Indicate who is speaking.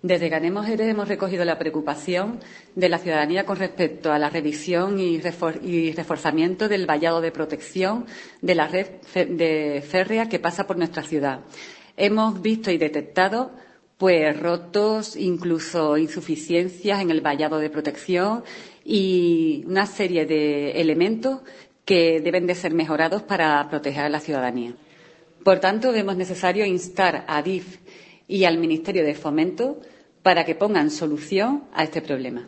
Speaker 1: Desde Ganemos hemos recogido la preocupación de la ciudadanía con respecto a la revisión y, reforzamiento del vallado de protección de la red de férrea que pasa por nuestra ciudad. Hemos visto y detectado pues rotos, incluso insuficiencias en el vallado de protección y una serie de elementos que deben de ser mejorados para proteger a la ciudadanía. Por tanto, vemos necesario instar a DIF y al Ministerio de Fomento para que pongan solución a este problema.